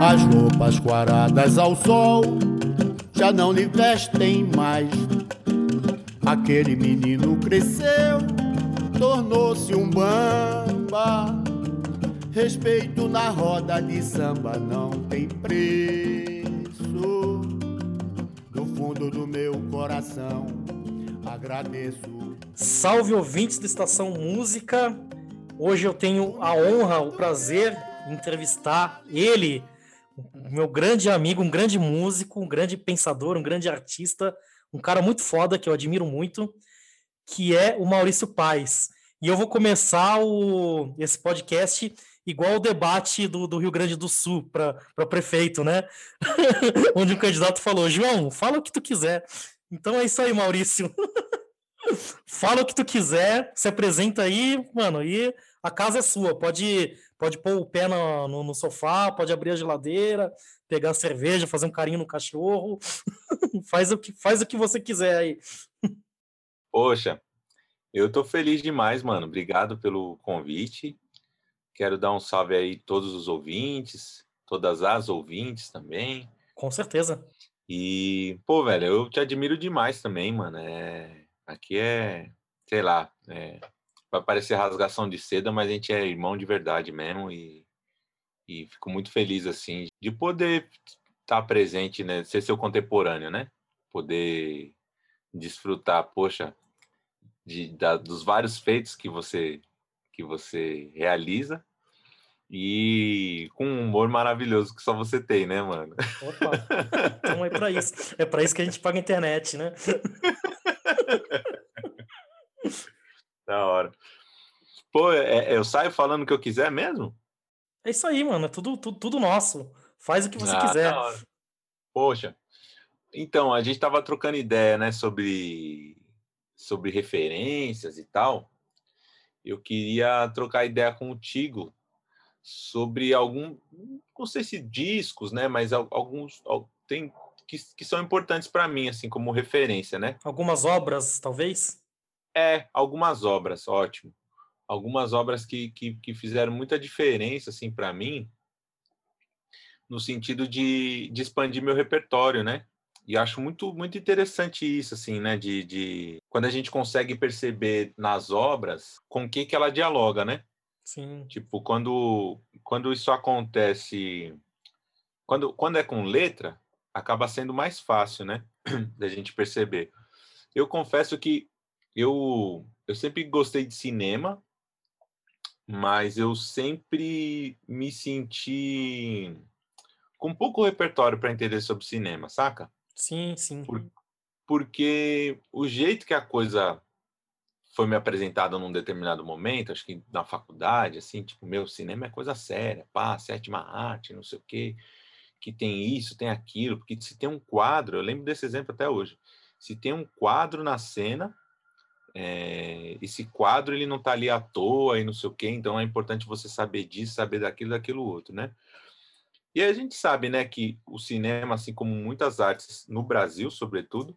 As roupas quaradas ao sol já não lhe vestem mais. Aquele menino cresceu, tornou-se um bamba. Respeito na roda de samba não tem preço. Do fundo do meu coração, agradeço. Salve ouvintes da Estação Música. Hoje eu tenho a honra, o prazer de entrevistar ele, meu grande amigo, um grande músico, um grande pensador, um grande artista, um cara muito foda que eu admiro muito, que é o Maurício Paes. E eu vou começar o, esse podcast igual o debate do, do Rio Grande do Sul para prefeito, né? Onde um candidato falou: João, fala o que tu quiser. Então é isso aí, Maurício. fala o que tu quiser, se apresenta aí, mano, e a casa é sua. Pode, pode pôr o pé no, no, no sofá, pode abrir a geladeira, pegar a cerveja, fazer um carinho no cachorro. faz, o que, faz o que você quiser aí. Poxa, eu tô feliz demais, mano. Obrigado pelo convite. Quero dar um salve aí todos os ouvintes, todas as ouvintes também. Com certeza. E, pô, velho, eu te admiro demais também, mano. É... Aqui é, sei lá, é vai parecer rasgação de seda, mas a gente é irmão de verdade mesmo e, e fico muito feliz assim de poder estar presente, né, ser seu contemporâneo, né? Poder desfrutar, poxa, de, da, dos vários feitos que você que você realiza e com um humor maravilhoso que só você tem, né, mano? Opa, então é para isso. É para isso que a gente paga a internet, né? Da hora. Pô, é, é, eu saio falando o que eu quiser mesmo? É isso aí, mano. É tudo, tudo, tudo nosso. Faz o que você ah, quiser. Poxa. Então, a gente tava trocando ideia, né, sobre, sobre referências e tal. Eu queria trocar ideia contigo sobre algum, não sei se discos, né, mas alguns tem que, que são importantes para mim, assim, como referência, né? Algumas obras, talvez? É, algumas obras, ótimo. Algumas obras que, que, que fizeram muita diferença, assim, para mim, no sentido de, de expandir meu repertório, né? E acho muito, muito interessante isso, assim, né? De, de quando a gente consegue perceber nas obras com o que, que ela dialoga, né? Sim. Tipo, quando, quando isso acontece. Quando, quando é com letra, acaba sendo mais fácil, né? Da gente perceber. Eu confesso que eu, eu sempre gostei de cinema, mas eu sempre me senti com pouco repertório para entender sobre cinema, saca? Sim, sim. Por, porque o jeito que a coisa foi me apresentada num determinado momento, acho que na faculdade, assim, tipo, meu, cinema é coisa séria, pá, sétima arte, não sei o quê, que tem isso, tem aquilo, porque se tem um quadro, eu lembro desse exemplo até hoje, se tem um quadro na cena, é, esse quadro ele não está ali à toa e não sei o quê, então é importante você saber disso, saber daquilo, daquilo outro, né? E a gente sabe, né, que o cinema, assim como muitas artes no Brasil, sobretudo,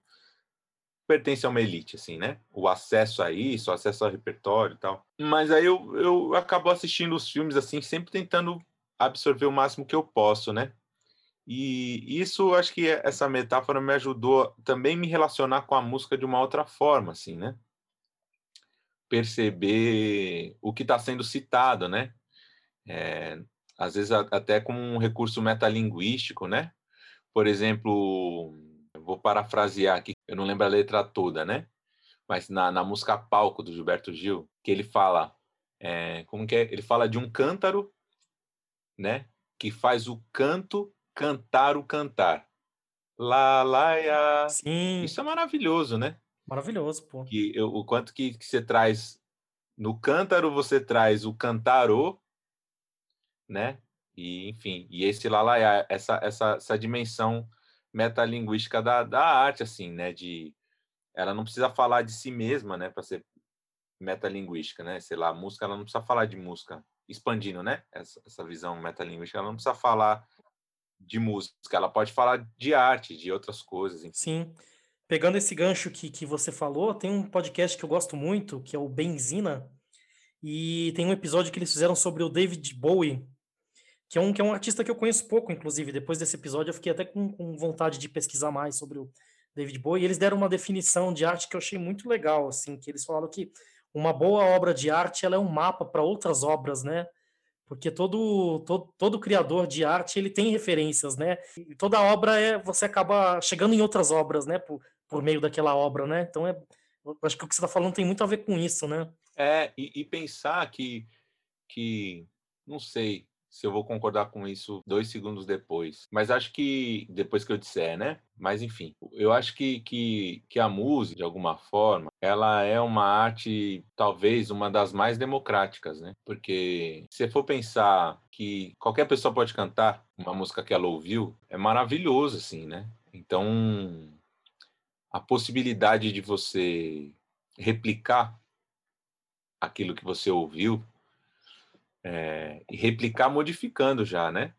pertence a uma elite, assim, né? O acesso a isso, o acesso ao repertório e tal. Mas aí eu, eu acabo assistindo os filmes, assim, sempre tentando absorver o máximo que eu posso, né? E isso, acho que essa metáfora me ajudou também me relacionar com a música de uma outra forma, assim, né? perceber o que está sendo citado, né? É, às vezes até como um recurso metalinguístico, né? Por exemplo, vou parafrasear aqui, eu não lembro a letra toda, né? Mas na, na música Palco do Gilberto Gil, que ele fala, é, como que é? Ele fala de um cântaro, né? Que faz o canto cantar o cantar. Lá, lá, ya. Sim. Isso é maravilhoso, né? Maravilhoso, pô. Que, eu, o quanto que, que você traz no cântaro, você traz o cantarô, né? E, enfim, e esse lalaiá, essa, essa, essa dimensão metalinguística da, da arte, assim, né? De, ela não precisa falar de si mesma, né? Para ser metalinguística, né? Sei lá, música, ela não precisa falar de música, expandindo, né? Essa, essa visão metalinguística, ela não precisa falar de música, ela pode falar de arte, de outras coisas. Enfim. Sim pegando esse gancho que, que você falou, tem um podcast que eu gosto muito, que é o Benzina, E tem um episódio que eles fizeram sobre o David Bowie, que é um, que é um artista que eu conheço pouco, inclusive. Depois desse episódio, eu fiquei até com, com vontade de pesquisar mais sobre o David Bowie. E eles deram uma definição de arte que eu achei muito legal, assim, que eles falaram que uma boa obra de arte ela é um mapa para outras obras, né? Porque todo, todo, todo criador de arte ele tem referências, né? E toda obra é você acaba chegando em outras obras, né? Por, por meio daquela obra, né? Então é, acho que o que você está falando tem muito a ver com isso, né? É e, e pensar que que não sei, se eu vou concordar com isso dois segundos depois. Mas acho que depois que eu disser, né? Mas enfim, eu acho que, que, que a música, de alguma forma, ela é uma arte, talvez, uma das mais democráticas, né? Porque se for pensar que qualquer pessoa pode cantar uma música que ela ouviu, é maravilhoso, assim, né? Então, a possibilidade de você replicar aquilo que você ouviu é, e replicar modificando já, né?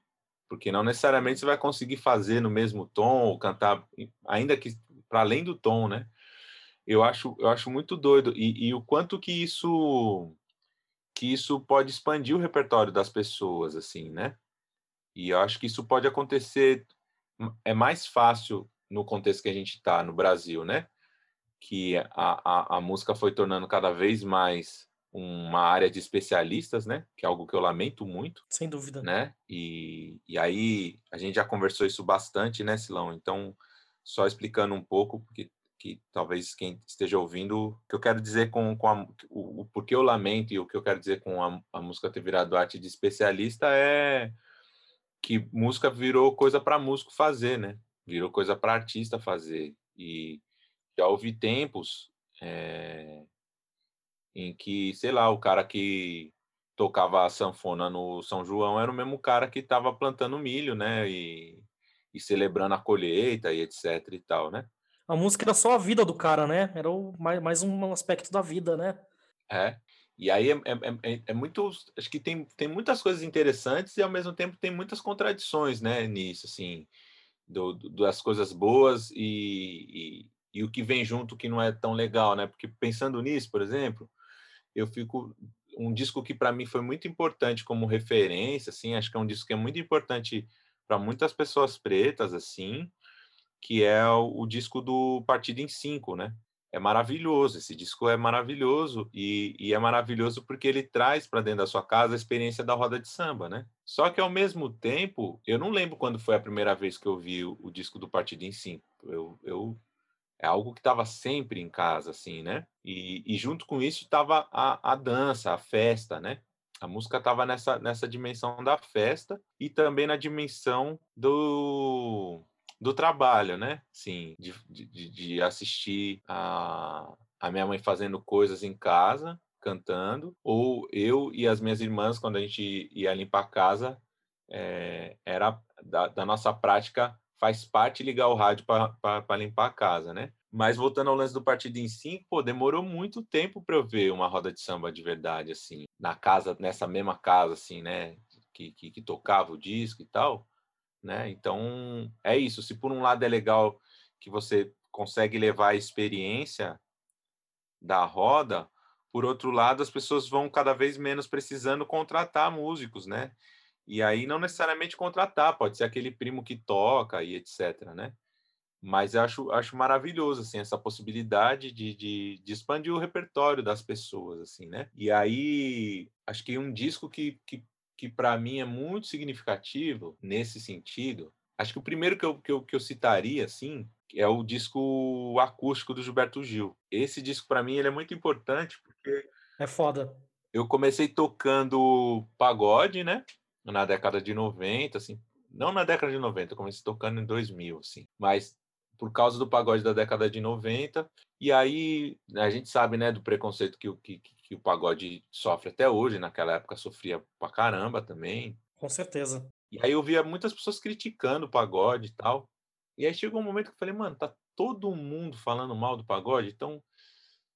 Porque não necessariamente você vai conseguir fazer no mesmo tom ou cantar, ainda que para além do tom, né? Eu acho, eu acho muito doido e, e o quanto que isso que isso pode expandir o repertório das pessoas, assim, né? E eu acho que isso pode acontecer é mais fácil no contexto que a gente está no Brasil, né? Que a, a, a música foi tornando cada vez mais uma área de especialistas, né? Que é algo que eu lamento muito. Sem dúvida. Né? E, e aí a gente já conversou isso bastante, né, Silão? Então, só explicando um pouco, porque que talvez quem esteja ouvindo, o que eu quero dizer com, com a, o, o porquê eu lamento e o que eu quero dizer com a, a música ter virado arte de especialista é que música virou coisa para músico fazer, né? Virou coisa para artista fazer. E já houve tempos é, em que, sei lá, o cara que tocava a sanfona no São João era o mesmo cara que estava plantando milho, né? E, e celebrando a colheita e etc e tal, né? A música era só a vida do cara, né? Era o, mais, mais um aspecto da vida, né? É. E aí é, é, é, é, muito. Acho que tem, tem muitas coisas interessantes e ao mesmo tempo tem muitas contradições, né? Nisso, assim, do, do das coisas boas e, e, e, o que vem junto que não é tão legal, né? Porque pensando nisso, por exemplo, eu fico um disco que para mim foi muito importante como referência, assim, acho que é um disco que é muito importante para muitas pessoas pretas, assim, que é o, o, disco do Partido em Cinco, né? É maravilhoso, esse disco é maravilhoso e, e é maravilhoso porque ele traz para dentro da sua casa a experiência da roda de samba, né? Só que ao mesmo tempo, eu não lembro quando foi a primeira vez que eu vi o, o disco do Partido em Cinco. Eu, eu é algo que estava sempre em casa, assim, né? E, e junto com isso estava a, a dança, a festa, né? A música estava nessa, nessa dimensão da festa e também na dimensão do, do trabalho, né? Sim, de, de, de assistir a, a minha mãe fazendo coisas em casa, cantando, ou eu e as minhas irmãs, quando a gente ia limpar a casa, é, era da, da nossa prática faz parte ligar o rádio para limpar a casa, né? Mas voltando ao lance do partido em si, pô, demorou muito tempo para eu ver uma roda de samba de verdade, assim, na casa, nessa mesma casa, assim, né? Que, que, que tocava o disco e tal, né? Então, é isso. Se por um lado é legal que você consegue levar a experiência da roda, por outro lado, as pessoas vão cada vez menos precisando contratar músicos, né? E aí não necessariamente contratar, pode ser aquele primo que toca e etc, né? Mas eu acho, acho maravilhoso, assim, essa possibilidade de, de, de expandir o repertório das pessoas, assim, né? E aí, acho que um disco que, que, que para mim é muito significativo nesse sentido, acho que o primeiro que eu, que eu, que eu citaria, assim, é o disco acústico do Gilberto Gil. Esse disco, para mim, ele é muito importante porque... É foda. Eu comecei tocando pagode, né? Na década de 90, assim, não na década de 90, eu comecei tocando em 2000, assim, mas por causa do pagode da década de 90, e aí né, a gente sabe, né, do preconceito que, que, que o pagode sofre até hoje, naquela época sofria pra caramba também. Com certeza. E aí eu via muitas pessoas criticando o pagode e tal, e aí chegou um momento que eu falei, mano, tá todo mundo falando mal do pagode, então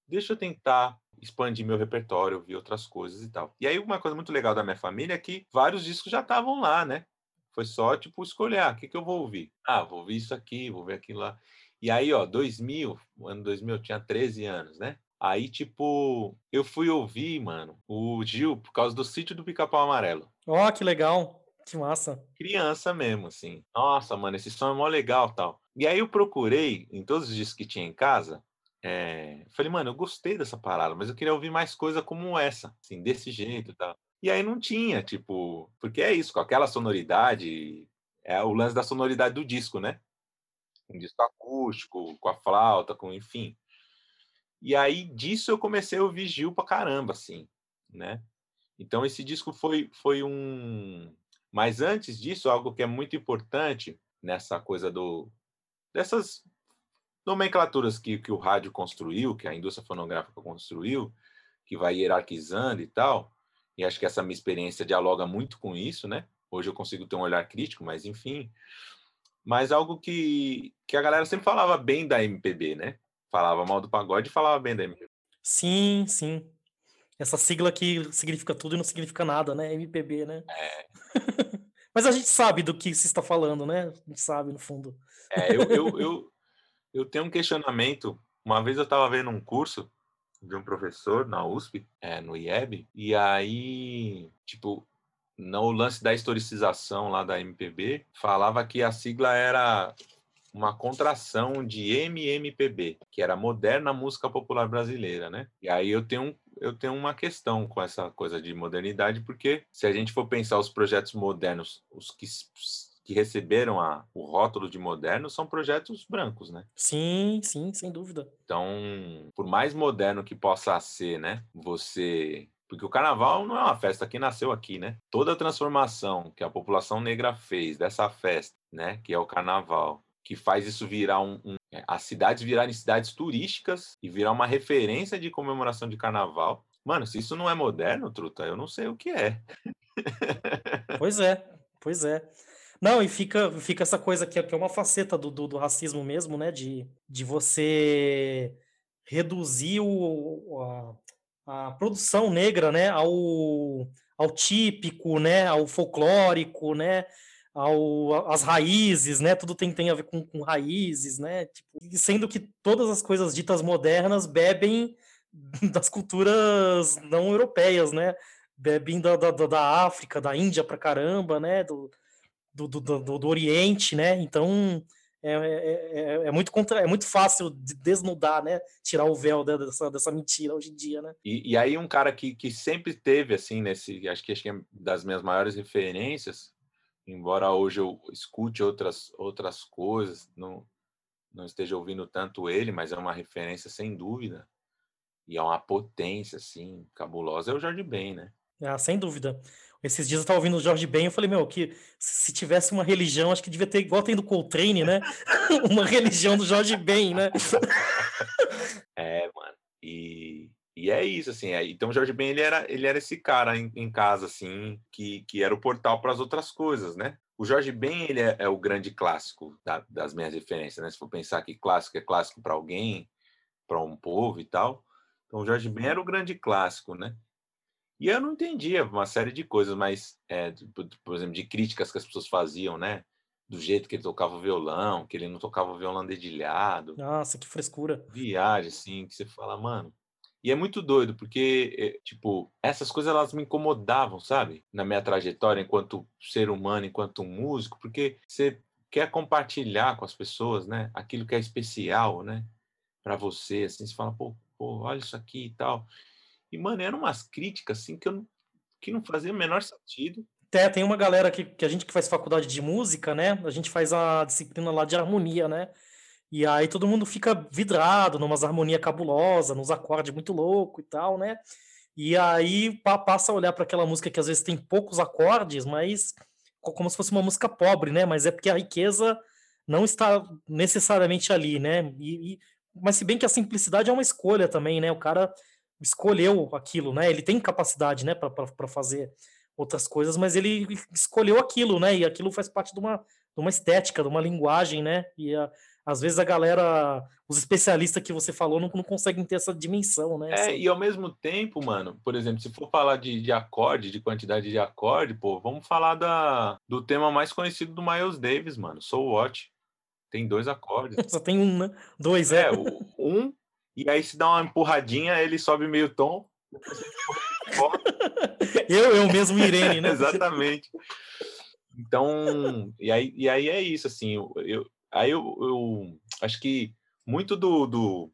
deixa eu tentar expandir meu repertório, ouvir outras coisas e tal. E aí uma coisa muito legal da minha família é que vários discos já estavam lá, né? Foi só, tipo, escolher, ah, o que, que eu vou ouvir? Ah, vou ouvir isso aqui, vou ver aquilo lá. E aí, ó, 2000, o ano 2000 eu tinha 13 anos, né? Aí, tipo, eu fui ouvir, mano, o Gil por causa do sítio do Pica-Pau Amarelo. Ó, oh, que legal. Que massa. Criança mesmo, assim. Nossa, mano, esse som é mó legal tal. E aí eu procurei em todos os discos que tinha em casa. É... Falei, mano, eu gostei dessa parada, mas eu queria ouvir mais coisa como essa, assim, desse jeito e tal. E aí não tinha, tipo, porque é isso, com aquela sonoridade, é o lance da sonoridade do disco, né? Um disco acústico, com a flauta, com enfim. E aí disso eu comecei a ouvir Gil pra caramba, assim, né? Então esse disco foi, foi um. Mas antes disso, algo que é muito importante nessa coisa do dessas nomenclaturas que, que o rádio construiu, que a indústria fonográfica construiu, que vai hierarquizando e tal, e acho que essa minha experiência dialoga muito com isso, né? Hoje eu consigo ter um olhar crítico, mas enfim. Mas algo que, que a galera sempre falava bem da MPB, né? Falava mal do pagode e falava bem da MPB. Sim, sim. Essa sigla que significa tudo e não significa nada, né? MPB, né? É. Mas a gente sabe do que se está falando, né? A gente sabe, no fundo. É, eu, eu, eu, eu tenho um questionamento. Uma vez eu estava vendo um curso de um professor na USP, é, no IEB, e aí, tipo, no lance da historicização lá da MPB, falava que a sigla era uma contração de MMPB, que era Moderna Música Popular Brasileira, né? E aí eu tenho, eu tenho uma questão com essa coisa de modernidade, porque se a gente for pensar os projetos modernos, os que que receberam a, o rótulo de moderno são projetos brancos, né? Sim, sim, sem dúvida. Então, por mais moderno que possa ser, né? Você porque o carnaval não é uma festa que nasceu aqui, né? Toda a transformação que a população negra fez dessa festa, né, que é o carnaval, que faz isso virar um, um é, as cidades virarem cidades turísticas e virar uma referência de comemoração de carnaval. Mano, se isso não é moderno, truta, eu não sei o que é. Pois é, pois é. Não, e fica, fica essa coisa que é, que é uma faceta do, do, do, racismo mesmo, né? De, de você reduzir o, a, a produção negra, né? Ao, ao típico, né? Ao folclórico, né? Ao, as raízes, né? Tudo tem, tem a ver com, com raízes, né? Tipo, sendo que todas as coisas ditas modernas bebem das culturas não europeias, né? Bebem da, da, da África, da Índia pra caramba, né? Do, do, do, do, do Oriente, né? Então é, é, é, é, muito contra, é muito fácil de desnudar, né? Tirar o véu dessa, dessa mentira hoje em dia, né? E, e aí um cara que, que sempre teve assim nesse, acho que acho que é das minhas maiores referências, embora hoje eu escute outras outras coisas, não não esteja ouvindo tanto ele, mas é uma referência sem dúvida e é uma potência assim cabulosa é o Jorge Ben, né? Ah, sem dúvida. Esses dias eu tava ouvindo o Jorge Ben, eu falei, meu, que se tivesse uma religião, acho que devia ter, igual tem do Coltrane, né? uma religião do Jorge Ben, né? é, mano. E, e é isso, assim. É, então o Jorge Ben, ele era, ele era esse cara em, em casa, assim, que, que era o portal para as outras coisas, né? O Jorge Ben, ele é, é o grande clássico da, das minhas referências, né? Se for pensar que clássico é clássico para alguém, para um povo e tal. Então o Jorge Ben era o grande clássico, né? E eu não entendia uma série de coisas, mas, é, por exemplo, de críticas que as pessoas faziam, né? Do jeito que ele tocava o violão, que ele não tocava o violão dedilhado. Nossa, que frescura. Viagem, assim, que você fala, mano. E é muito doido, porque, é, tipo, essas coisas elas me incomodavam, sabe? Na minha trajetória enquanto ser humano, enquanto músico, porque você quer compartilhar com as pessoas, né? Aquilo que é especial, né? Para você, assim, você fala, pô, pô, olha isso aqui e tal. E, mano, eram umas críticas, assim, que, eu, que não faziam o menor sentido. É, tem uma galera que, que a gente que faz faculdade de música, né? A gente faz a disciplina lá de harmonia, né? E aí todo mundo fica vidrado numas harmonia cabulosa, nos acordes muito louco e tal, né? E aí passa a olhar para aquela música que às vezes tem poucos acordes, mas como se fosse uma música pobre, né? Mas é porque a riqueza não está necessariamente ali, né? E, e, mas se bem que a simplicidade é uma escolha também, né? O cara escolheu aquilo, né? Ele tem capacidade, né, para fazer outras coisas, mas ele escolheu aquilo, né? E aquilo faz parte de uma, de uma estética, de uma linguagem, né? E a, às vezes a galera, os especialistas que você falou, não, não conseguem ter essa dimensão, né? É, e ao mesmo tempo, mano, por exemplo, se for falar de, de acorde, de quantidade de acorde, pô, vamos falar da, do tema mais conhecido do Miles Davis, mano, Soul Watch. Tem dois acordes. Só tem um, né? Dois, é. é um e aí se dá uma empurradinha, ele sobe meio tom. eu, eu mesmo, Irene, né? Exatamente. Então, e aí, e aí é isso, assim, eu, eu aí eu, eu, acho que muito do, do,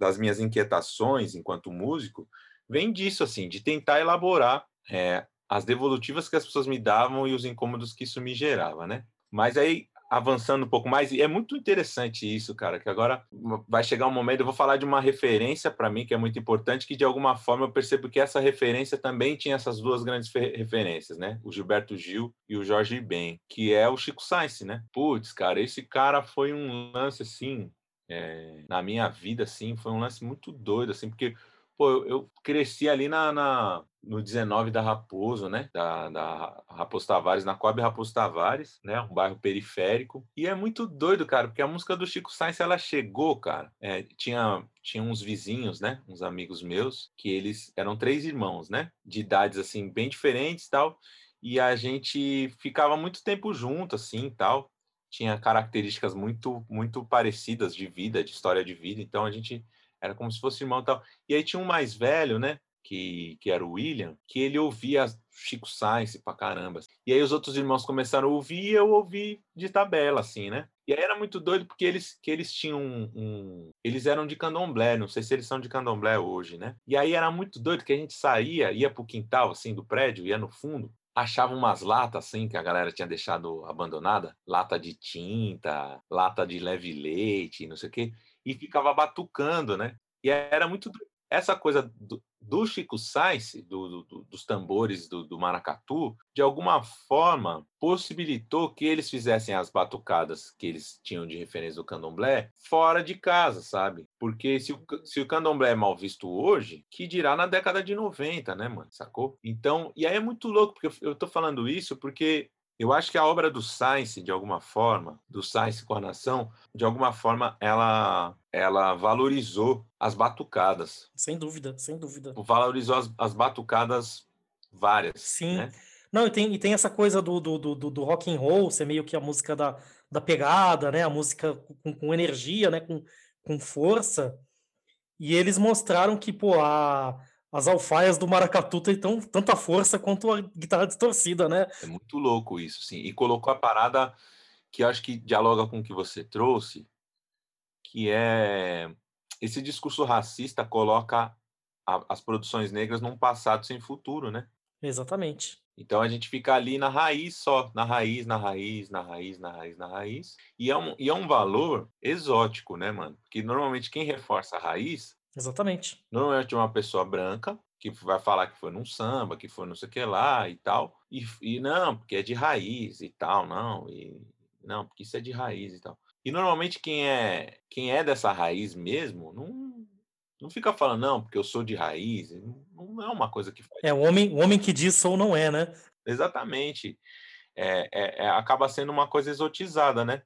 das minhas inquietações enquanto músico vem disso, assim, de tentar elaborar é, as devolutivas que as pessoas me davam e os incômodos que isso me gerava, né? Mas aí, avançando um pouco mais, e é muito interessante isso, cara, que agora vai chegar um momento, eu vou falar de uma referência para mim que é muito importante, que de alguma forma eu percebo que essa referência também tinha essas duas grandes referências, né? O Gilberto Gil e o Jorge Ben, que é o Chico Sainz, né? Putz, cara, esse cara foi um lance assim, é, na minha vida, assim, foi um lance muito doido, assim, porque pô, eu, eu cresci ali na, na, no 19 da Raposo, né? Da, da Raposo Tavares, na Coab Raposo Tavares, né? Um bairro periférico. E é muito doido, cara, porque a música do Chico Sainz, ela chegou, cara. É, tinha, tinha uns vizinhos, né? Uns amigos meus, que eles eram três irmãos, né? De idades, assim, bem diferentes tal. E a gente ficava muito tempo junto, assim, tal. Tinha características muito, muito parecidas de vida, de história de vida. Então a gente era como se fosse irmão e tal. E aí tinha um mais velho, né? Que, que era o William, que ele ouvia Chico Sainz pra caramba. E aí os outros irmãos começaram a ouvir e eu ouvi de tabela, assim, né? E aí era muito doido porque eles, que eles tinham um, um, Eles eram de candomblé, não sei se eles são de candomblé hoje, né? E aí era muito doido que a gente saía, ia pro quintal, assim, do prédio, ia no fundo, achava umas latas, assim, que a galera tinha deixado abandonada, lata de tinta, lata de leve leite, não sei o quê e ficava batucando, né? E era muito essa coisa do, do Chico Sainz, do, do, dos tambores do, maracatu, de alguma forma possibilitou que eles fizessem as batucadas que eles tinham de referência do candomblé fora de casa, sabe? Porque se o, se o candomblé é mal visto hoje, que dirá na década de 90, né, mano? Sacou? Então, e aí é muito louco, porque eu, eu tô falando isso porque eu acho que a obra do Science, de alguma forma, do Science com a Nação, de alguma forma, ela, ela valorizou as batucadas. Sem dúvida, sem dúvida. Valorizou as, as batucadas várias. Sim. Né? Não, e tem, e tem essa coisa do, do, do, do rock and roll, ser meio que a música da, da pegada, né? A música com, com energia, né? Com, com força. E eles mostraram que, pô, a, as alfaias do maracatu têm tão, tanta força quanto a guitarra distorcida, né? É muito louco isso, sim. E colocou a parada que acho que dialoga com o que você trouxe, que é esse discurso racista coloca a, as produções negras num passado sem futuro, né? Exatamente. Então a gente fica ali na raiz só, na raiz, na raiz, na raiz, na raiz, na raiz. E é um, e é um valor exótico, né, mano? Porque normalmente quem reforça a raiz Exatamente. Normalmente uma pessoa branca que vai falar que foi num samba, que foi não sei o que lá e tal. E, e não, porque é de raiz e tal, não. E não, porque isso é de raiz e tal. E normalmente quem é quem é dessa raiz mesmo não, não fica falando, não, porque eu sou de raiz. Não é uma coisa que faz. É o homem, o homem que diz sou não é, né? Exatamente. É, é, é, acaba sendo uma coisa exotizada, né?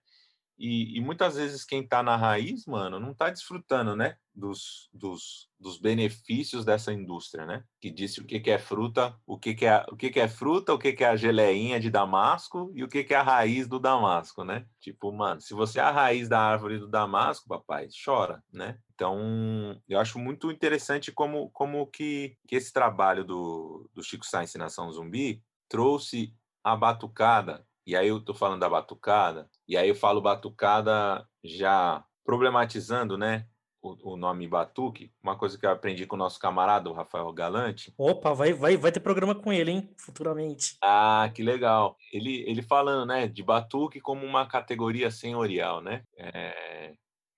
E, e, muitas vezes quem está na raiz, mano, não está desfrutando, né, dos, dos, dos, benefícios dessa indústria, né? Que disse o que, que é fruta, o que, que é o que, que é fruta, o que, que é a geleinha de damasco e o que, que é a raiz do damasco, né? Tipo, mano, se você é a raiz da árvore do damasco, papai, chora, né? Então, eu acho muito interessante como, como que, que esse trabalho do, do Chico Sainz Nação Zumbi trouxe a batucada e aí eu tô falando da batucada, e aí eu falo batucada já problematizando, né? O, o, nome Batuque, uma coisa que eu aprendi com o nosso camarada, o Rafael Galante. Opa, vai, vai, vai ter programa com ele, hein? Futuramente. Ah, que legal. Ele, ele falando, né, de Batuque como uma categoria senhorial, né? É,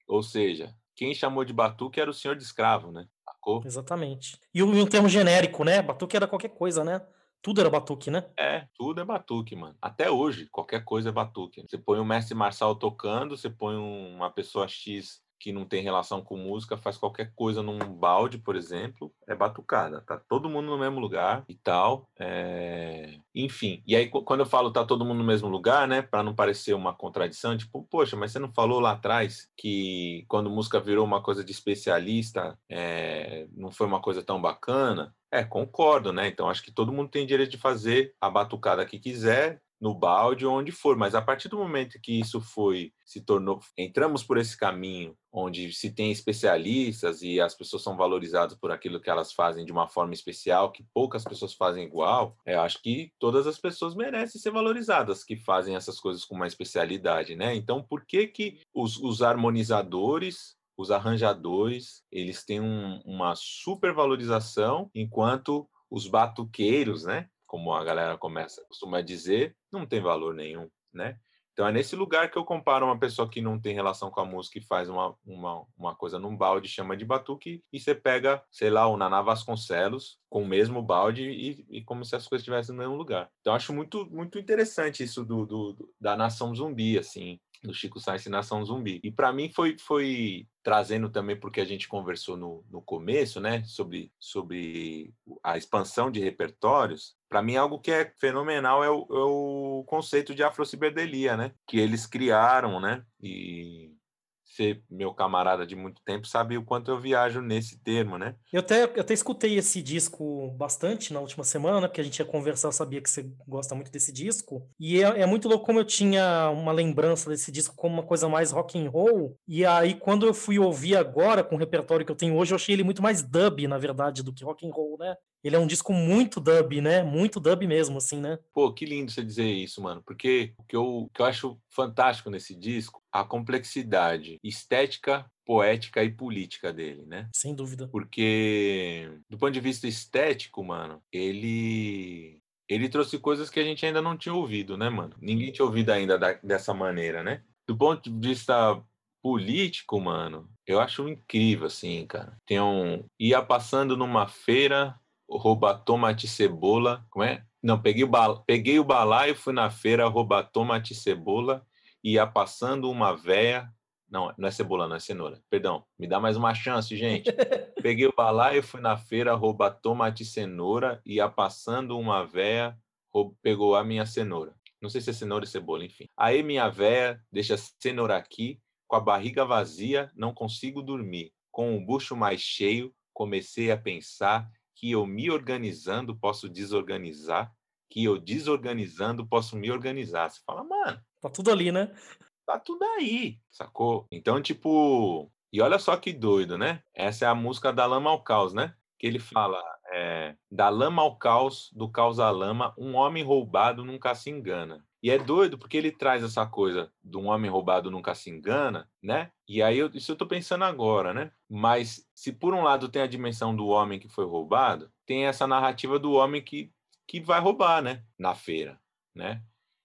ou seja, quem chamou de Batuque era o senhor de escravo, né? Sacou? Exatamente. E um, um termo genérico, né? Batuque era qualquer coisa, né? Tudo era batuque, né? É, tudo é batuque, mano. Até hoje, qualquer coisa é batuque. Você põe um mestre marcial tocando, você põe uma pessoa X que não tem relação com música, faz qualquer coisa num balde, por exemplo, é batucada. Tá todo mundo no mesmo lugar e tal. É... Enfim, e aí quando eu falo tá todo mundo no mesmo lugar, né, para não parecer uma contradição, tipo, poxa, mas você não falou lá atrás que quando música virou uma coisa de especialista, é... não foi uma coisa tão bacana? É, concordo, né? Então acho que todo mundo tem direito de fazer a batucada que quiser, no balde ou onde for, mas a partir do momento que isso foi se tornou, entramos por esse caminho onde se tem especialistas e as pessoas são valorizadas por aquilo que elas fazem de uma forma especial, que poucas pessoas fazem igual, eu é, acho que todas as pessoas merecem ser valorizadas que fazem essas coisas com uma especialidade, né? Então, por que que os, os harmonizadores os arranjadores eles têm um, uma supervalorização, enquanto os batuqueiros, né, como a galera começa costuma dizer, não tem valor nenhum, né? Então é nesse lugar que eu comparo uma pessoa que não tem relação com a música e faz uma, uma, uma coisa num balde, chama de batuque, e você pega, sei lá, o Naná Vasconcelos com o mesmo balde e, e como se as coisas estivessem no mesmo lugar. Então acho muito, muito interessante isso do, do, da nação zumbi, assim, do Chico Sainz e Nação Zumbi. E para mim foi, foi trazendo também, porque a gente conversou no, no começo, né, sobre, sobre a expansão de repertórios. Para mim, algo que é fenomenal é o, é o conceito de afrociberdelia, né, que eles criaram, né, e ser meu camarada de muito tempo sabe o quanto eu viajo nesse termo, né? Eu até, eu até escutei esse disco bastante na última semana? Porque a gente ia conversar, eu sabia que você gosta muito desse disco. E é, é muito louco como eu tinha uma lembrança desse disco como uma coisa mais rock and roll. E aí, quando eu fui ouvir agora com o repertório que eu tenho hoje, eu achei ele muito mais dub, na verdade, do que rock and roll, né? Ele é um disco muito dub, né? Muito dub mesmo, assim, né? Pô, que lindo você dizer isso, mano. Porque o que eu, o que eu acho fantástico nesse disco, a complexidade estética, poética e política dele, né? Sem dúvida. Porque, do ponto de vista estético, mano, ele ele trouxe coisas que a gente ainda não tinha ouvido, né, mano? Ninguém tinha ouvido ainda da, dessa maneira, né? Do ponto de vista político, mano, eu acho incrível, assim, cara. Tem um. Ia passando numa feira, roubar tomate e cebola. Como é? Não, peguei o, bala, peguei o balaio, fui na feira roubar tomate e cebola. Ia passando uma véia. Não, não é cebola, não é cenoura. Perdão, me dá mais uma chance, gente. Peguei o balaio, fui na feira roubar tomate e cenoura. Ia passando uma véia, pegou a minha cenoura. Não sei se é cenoura e cebola, enfim. Aí minha véia deixa a cenoura aqui, com a barriga vazia, não consigo dormir. Com o bucho mais cheio, comecei a pensar que eu me organizando posso desorganizar, que eu desorganizando posso me organizar. Você fala, mano. Tá tudo ali, né? Tá tudo aí, sacou? Então, tipo. E olha só que doido, né? Essa é a música da Lama ao Caos, né? Que ele fala: é, da lama ao caos, do caos à lama, um homem roubado nunca se engana. E é doido porque ele traz essa coisa de um homem roubado nunca se engana, né? E aí eu, isso eu tô pensando agora, né? Mas se por um lado tem a dimensão do homem que foi roubado, tem essa narrativa do homem que, que vai roubar, né? Na feira, né?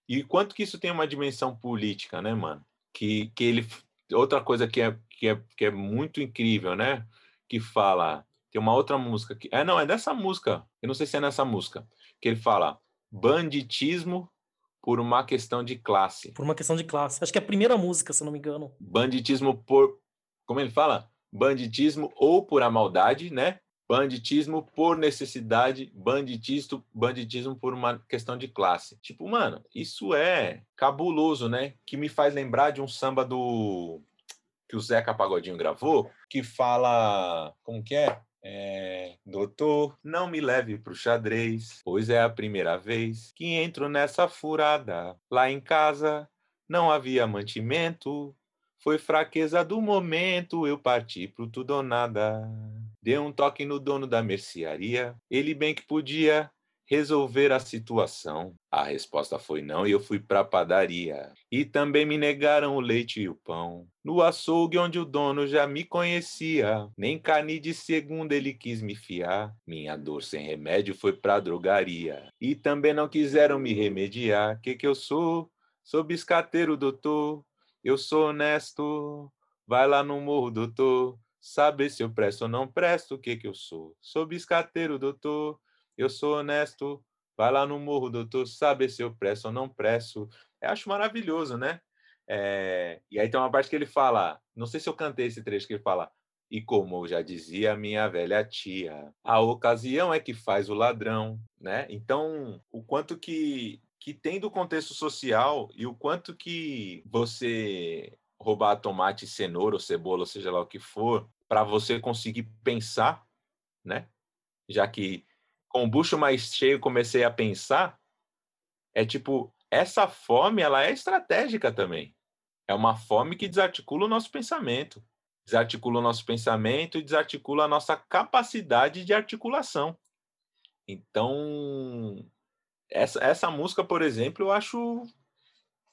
E quanto que isso tem uma dimensão política, né, mano? Que, que ele outra coisa que é, que é que é muito incrível, né? Que fala tem uma outra música que é não é dessa música. Eu não sei se é nessa música que ele fala banditismo por uma questão de classe. Por uma questão de classe. Acho que é a primeira música, se não me engano. Banditismo por. Como ele fala? Banditismo ou por a maldade, né? Banditismo por necessidade, banditismo, banditismo por uma questão de classe. Tipo, mano, isso é cabuloso, né? Que me faz lembrar de um samba do que o Zeca Pagodinho gravou, que fala, como que é? É, doutor, não me leve pro xadrez, pois é a primeira vez que entro nessa furada. Lá em casa não havia mantimento, foi fraqueza do momento, eu parti pro tudo ou nada. Dei um toque no dono da mercearia, ele bem que podia resolver a situação. A resposta foi não e eu fui para a padaria. E também me negaram o leite e o pão. No açougue onde o dono já me conhecia, nem carne de segunda ele quis me fiar. Minha dor sem remédio foi para drogaria. E também não quiseram me remediar. Que que eu sou? Sou biscateiro, doutor. Eu sou honesto. Vai lá no morro, doutor. Saber se eu presto ou não presto, o que que eu sou? Sou biscateiro, doutor. Eu sou honesto. Vai lá no morro, doutor, saber se eu presto ou não presto. Eu acho maravilhoso, né? É... E aí tem uma parte que ele fala, não sei se eu cantei esse trecho que ele fala, e como já dizia minha velha tia, a ocasião é que faz o ladrão, né? Então, o quanto que que tem do contexto social e o quanto que você roubar tomate, cenoura ou cebola, ou seja lá o que for, para você conseguir pensar, né? Já que com o bucho mais cheio comecei a pensar, é tipo, essa fome ela é estratégica também. É uma fome que desarticula o nosso pensamento, desarticula o nosso pensamento e desarticula a nossa capacidade de articulação. Então, essa, essa música, por exemplo, eu acho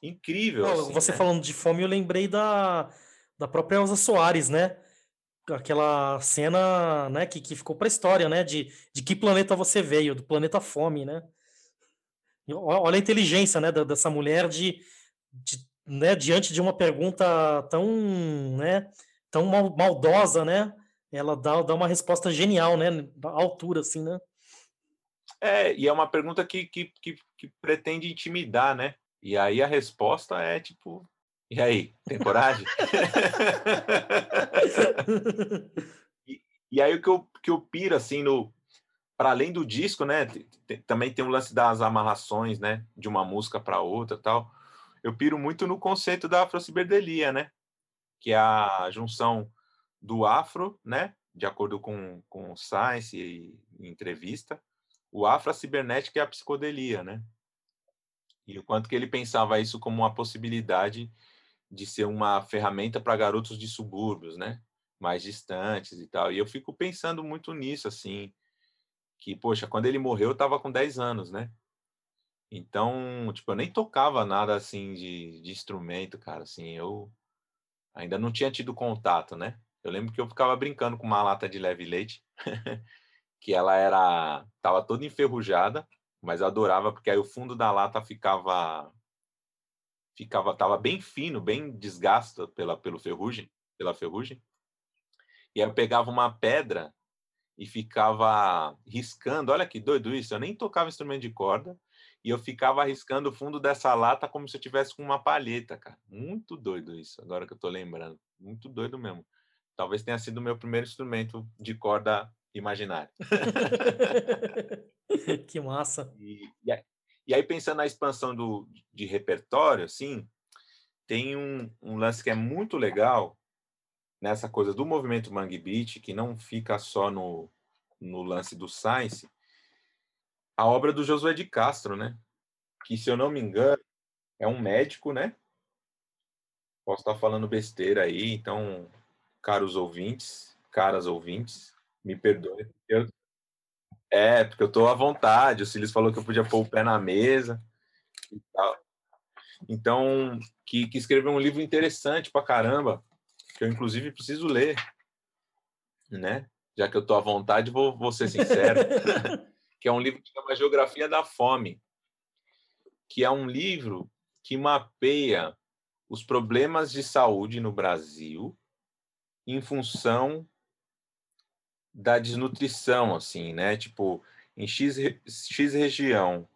incrível. Não, assim, você né? falando de fome, eu lembrei da, da própria Elza Soares, né? Aquela cena né, que, que ficou para a história, né? De, de que planeta você veio, do planeta fome, né? Olha a inteligência né, dessa mulher de, de, né, diante de uma pergunta tão, né, tão mal- maldosa, né? Ela dá, dá uma resposta genial, né? À altura, assim, né? É, e é uma pergunta que, que, que, que pretende intimidar, né? E aí a resposta é tipo, e aí, tem coragem? E aí o que eu, que eu piro, assim, no para além do disco, né? também tem o lance das amarrações, né? De uma música para outra e tal. Eu piro muito no conceito da afrociberdelia, né? Que é a junção do afro, né? De acordo com, com Science e, e entrevista, o afro, a cibernética e a psicodelia, né? E o quanto que ele pensava isso como uma possibilidade de ser uma ferramenta para garotos de subúrbios, né? Mais distantes e tal. E eu fico pensando muito nisso, assim, que, poxa, quando ele morreu, eu estava com 10 anos, né? Então, tipo, eu nem tocava nada, assim, de, de instrumento, cara, assim, eu ainda não tinha tido contato, né? Eu lembro que eu ficava brincando com uma lata de leve leite, que ela era, tava toda enferrujada, mas adorava, porque aí o fundo da lata ficava, ficava, tava bem fino, bem desgasto pela, pelo ferrugem, pela ferrugem, e aí eu pegava uma pedra e ficava riscando. Olha que doido isso. Eu nem tocava instrumento de corda e eu ficava riscando o fundo dessa lata como se eu tivesse com uma palheta, cara. Muito doido isso, agora que eu tô lembrando. Muito doido mesmo. Talvez tenha sido o meu primeiro instrumento de corda imaginário. que massa. E, e, e aí, pensando na expansão do, de repertório, assim, tem um, um lance que é muito legal nessa coisa do movimento Mangue Beat, que não fica só no, no lance do Science, a obra do Josué de Castro, né? Que, se eu não me engano, é um médico, né? Posso estar falando besteira aí, então, caros ouvintes, caras ouvintes, me perdoem. Eu... É, porque eu tô à vontade, o Silas falou que eu podia pôr o pé na mesa e tal. Então, que, que escreveu um livro interessante pra caramba, que eu inclusive preciso ler, né? Já que eu tô à vontade, vou, vou ser sincero, que é um livro que chama Geografia da Fome, que é um livro que mapeia os problemas de saúde no Brasil em função da desnutrição, assim, né? Tipo, em X, X região,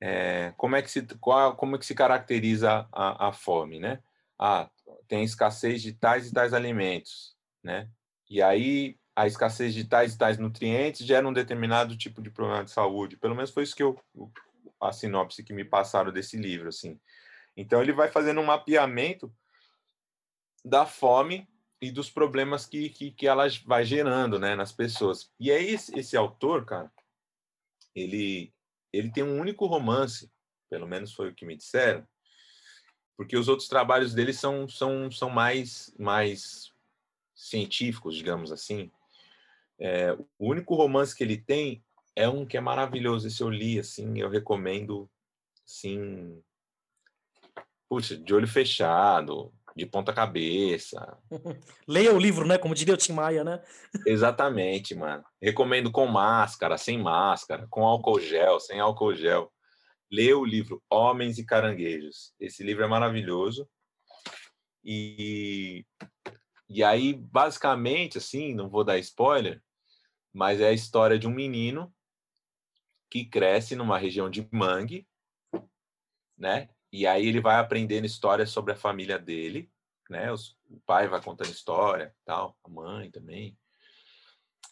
é, como é que se qual, como é que se caracteriza a, a fome, né? Ah, tem escassez de tais e tais alimentos, né? E aí a escassez de tais e tais nutrientes gera um determinado tipo de problema de saúde. Pelo menos foi isso que eu a sinopse que me passaram desse livro, assim. Então ele vai fazendo um mapeamento da fome e dos problemas que, que, que ela vai gerando, né, nas pessoas. E aí esse, esse autor, cara, ele ele tem um único romance, pelo menos foi o que me disseram, porque os outros trabalhos dele são, são, são mais, mais científicos, digamos assim. É, o único romance que ele tem é um que é maravilhoso. Esse eu li, assim, eu recomendo, assim, puxa, de olho fechado, de ponta cabeça. Leia o livro, né? Como diria o Tim Maia, né? Exatamente, mano. Recomendo com máscara, sem máscara, com álcool gel, sem álcool gel. Lê o livro Homens e Caranguejos. Esse livro é maravilhoso. E, e aí, basicamente, assim, não vou dar spoiler, mas é a história de um menino que cresce numa região de mangue, né? E aí ele vai aprendendo histórias sobre a família dele, né? Os, o pai vai contando história, tal, a mãe também.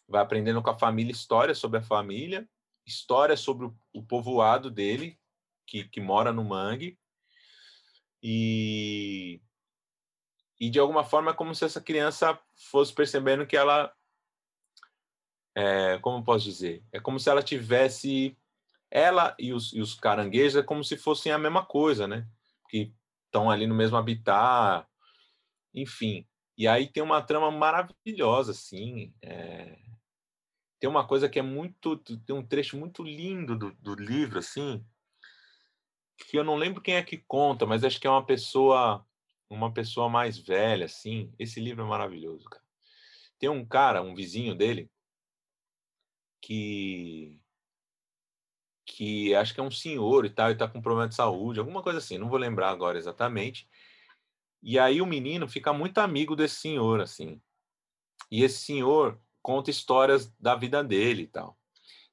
Vai aprendendo com a família histórias sobre a família, histórias sobre o, o povoado dele, que, que mora no mangue. E, e de alguma forma é como se essa criança fosse percebendo que ela é, como posso dizer? É como se ela tivesse ela e os, e os caranguejos é como se fossem a mesma coisa, né? Que estão ali no mesmo habitat, enfim. E aí tem uma trama maravilhosa, assim. É... Tem uma coisa que é muito. Tem um trecho muito lindo do, do livro, assim, que eu não lembro quem é que conta, mas acho que é uma pessoa uma pessoa mais velha, assim. Esse livro é maravilhoso, cara. Tem um cara, um vizinho dele, que que acho que é um senhor e tal, e tá com problema de saúde, alguma coisa assim, não vou lembrar agora exatamente. E aí o menino fica muito amigo desse senhor, assim. E esse senhor conta histórias da vida dele e tal.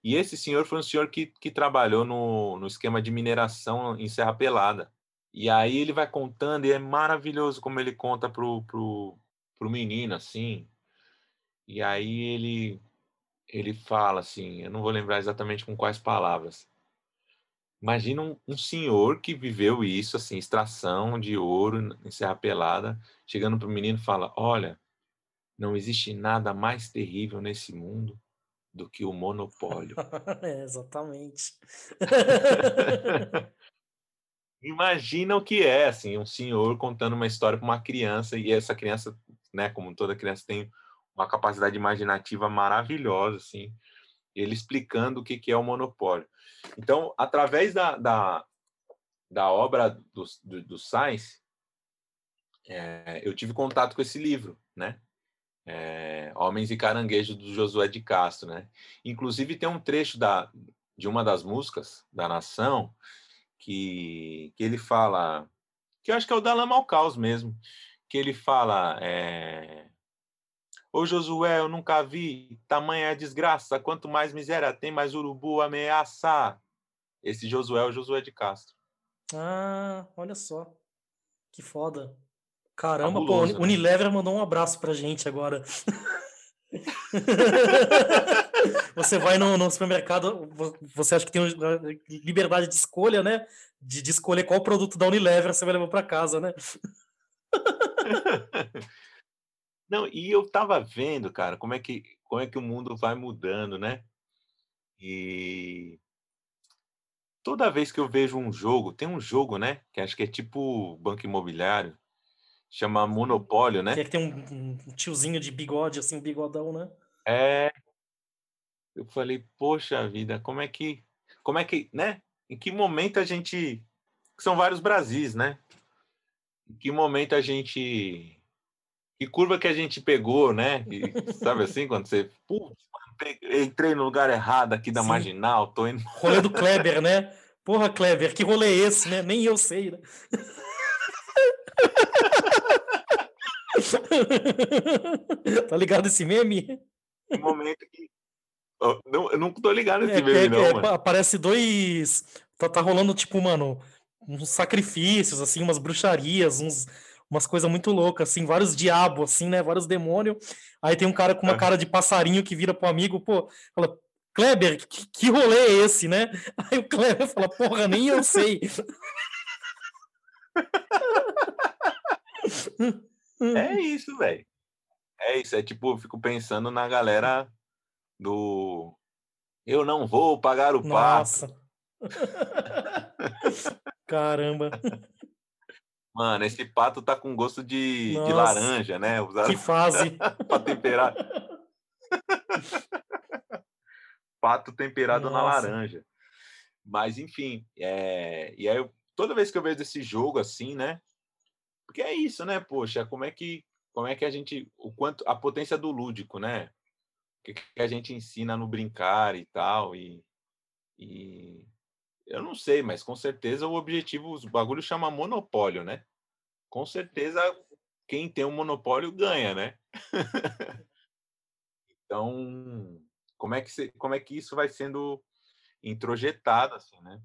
E esse senhor foi um senhor que, que trabalhou no, no esquema de mineração em Serra Pelada. E aí ele vai contando, e é maravilhoso como ele conta pro, pro, pro menino, assim. E aí ele ele fala assim, eu não vou lembrar exatamente com quais palavras. Imagina um, um senhor que viveu isso, assim, extração de ouro em Serra Pelada, chegando para o menino e fala: Olha, não existe nada mais terrível nesse mundo do que o monopólio. é, exatamente. Imagina o que é, assim, um senhor contando uma história para uma criança e essa criança, né, como toda criança tem uma capacidade imaginativa maravilhosa, assim, ele explicando o que, que é o monopólio. Então, através da, da, da obra do, do, do Sainz, é, eu tive contato com esse livro, né? É, Homens e Caranguejos, do Josué de Castro, né? Inclusive, tem um trecho da, de uma das músicas da Nação que, que ele fala, que eu acho que é o da Lama ao Caos mesmo, que ele fala... É, Ô Josué, eu nunca vi tamanha desgraça. Quanto mais miséria tem, mais urubu ameaça. Esse Josué é o Josué de Castro. Ah, olha só. Que foda. Caramba, Fabuloso, pô, né? Unilever mandou um abraço pra gente agora. você vai no, no, supermercado, você acha que tem liberdade de escolha, né? De, de escolher qual produto da Unilever você vai levar para casa, né? Não, e eu tava vendo, cara, como é que como é que o mundo vai mudando, né? E toda vez que eu vejo um jogo, tem um jogo, né? Que acho que é tipo banco imobiliário, chama Monopólio, né? Que, é que tem um, um, tiozinho de bigode, assim, um bigodão, né? É. Eu falei, poxa vida, como é que. Como é que. né? Em que momento a gente. São vários Brasis, né? Em que momento a gente que curva que a gente pegou, né? E, sabe assim, quando você. Putz, entrei no lugar errado aqui da Sim. marginal, tô indo. Rolê do Kleber, né? Porra, Kleber, que rolê é esse, né? Nem eu sei, né? tá ligado esse meme? Um momento que. Eu não, eu não tô ligado nesse é, meme, é, não. É, aparece dois. Tá, tá rolando, tipo, mano, uns sacrifícios, assim, umas bruxarias, uns umas coisas muito loucas, assim, vários diabos, assim, né? Vários demônios. Aí tem um cara com uma cara de passarinho que vira pro amigo, pô, fala, Kleber, que, que rolê é esse, né? Aí o Kleber fala, porra, nem eu sei. É isso, velho. É isso, é tipo, eu fico pensando na galera do eu não vou pagar o Nossa. pato. Caramba. Mano, esse pato tá com gosto de, de laranja, né? Que fase. para temperar. pato temperado Nossa. na laranja. Mas, enfim, é... e aí eu, toda vez que eu vejo esse jogo assim, né? Porque é isso, né? Poxa, como é que como é que a gente o quanto a potência do lúdico, né? O que, que a gente ensina no brincar e tal e, e eu não sei, mas com certeza o objetivo, os bagulho chama monopólio, né? Com certeza quem tem um monopólio ganha, né? então, como é que como é que isso vai sendo introjetado assim, né?